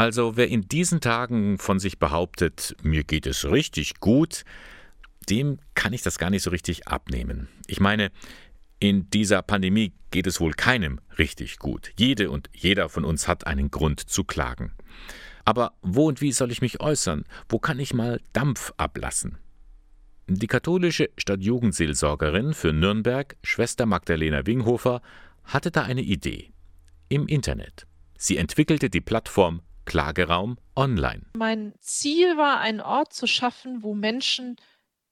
Also wer in diesen Tagen von sich behauptet, mir geht es richtig gut, dem kann ich das gar nicht so richtig abnehmen. Ich meine, in dieser Pandemie geht es wohl keinem richtig gut. Jede und jeder von uns hat einen Grund zu klagen. Aber wo und wie soll ich mich äußern? Wo kann ich mal Dampf ablassen? Die katholische Stadtjugendseelsorgerin für Nürnberg, Schwester Magdalena Winghofer, hatte da eine Idee. Im Internet. Sie entwickelte die Plattform Klageraum Online. Mein Ziel war, einen Ort zu schaffen, wo Menschen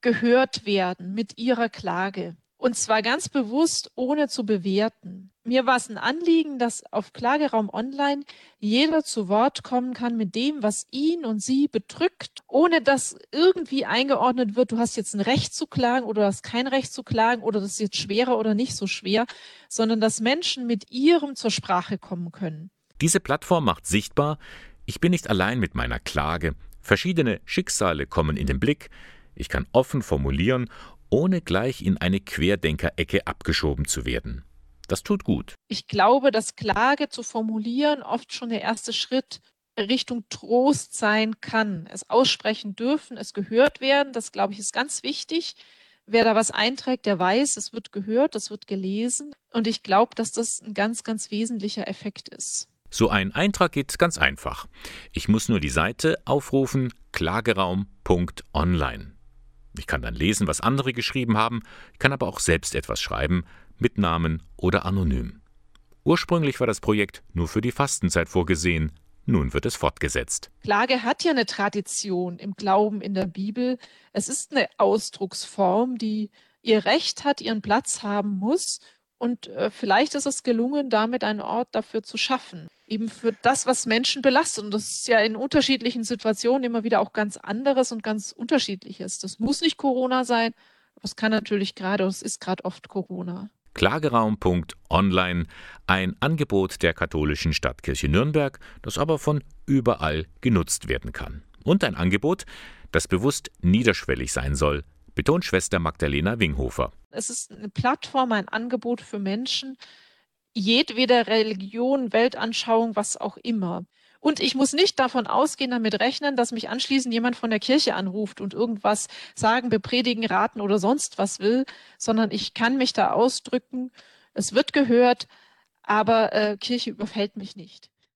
gehört werden mit ihrer Klage. Und zwar ganz bewusst, ohne zu bewerten. Mir war es ein Anliegen, dass auf Klageraum Online jeder zu Wort kommen kann mit dem, was ihn und sie bedrückt, ohne dass irgendwie eingeordnet wird, du hast jetzt ein Recht zu klagen oder du hast kein Recht zu klagen oder das ist jetzt schwerer oder nicht so schwer, sondern dass Menschen mit ihrem zur Sprache kommen können. Diese Plattform macht sichtbar, ich bin nicht allein mit meiner Klage. Verschiedene Schicksale kommen in den Blick. Ich kann offen formulieren ohne gleich in eine Querdenkerecke abgeschoben zu werden. Das tut gut. Ich glaube, dass Klage zu formulieren oft schon der erste Schritt Richtung Trost sein kann. Es aussprechen dürfen, es gehört werden, das glaube ich ist ganz wichtig. Wer da was einträgt, der weiß, es wird gehört, es wird gelesen. Und ich glaube, dass das ein ganz, ganz wesentlicher Effekt ist. So ein Eintrag geht ganz einfach. Ich muss nur die Seite aufrufen klageraum.online. Ich kann dann lesen, was andere geschrieben haben, kann aber auch selbst etwas schreiben, mit Namen oder anonym. Ursprünglich war das Projekt nur für die Fastenzeit vorgesehen, nun wird es fortgesetzt. Klage hat ja eine Tradition im Glauben in der Bibel. Es ist eine Ausdrucksform, die ihr Recht hat, ihren Platz haben muss und äh, vielleicht ist es gelungen, damit einen Ort dafür zu schaffen. Eben für das, was Menschen belastet. Und das ist ja in unterschiedlichen Situationen immer wieder auch ganz anderes und ganz unterschiedliches. Das muss nicht Corona sein. Das kann natürlich gerade, es ist gerade oft Corona. Klageraum.online, ein Angebot der katholischen Stadtkirche Nürnberg, das aber von überall genutzt werden kann. Und ein Angebot, das bewusst niederschwellig sein soll, betont Schwester Magdalena Winghofer. Es ist eine Plattform, ein Angebot für Menschen, jedweder Religion, Weltanschauung, was auch immer. Und ich muss nicht davon ausgehen, damit rechnen, dass mich anschließend jemand von der Kirche anruft und irgendwas sagen, bepredigen, raten oder sonst was will, sondern ich kann mich da ausdrücken. Es wird gehört, aber äh, Kirche überfällt mich nicht.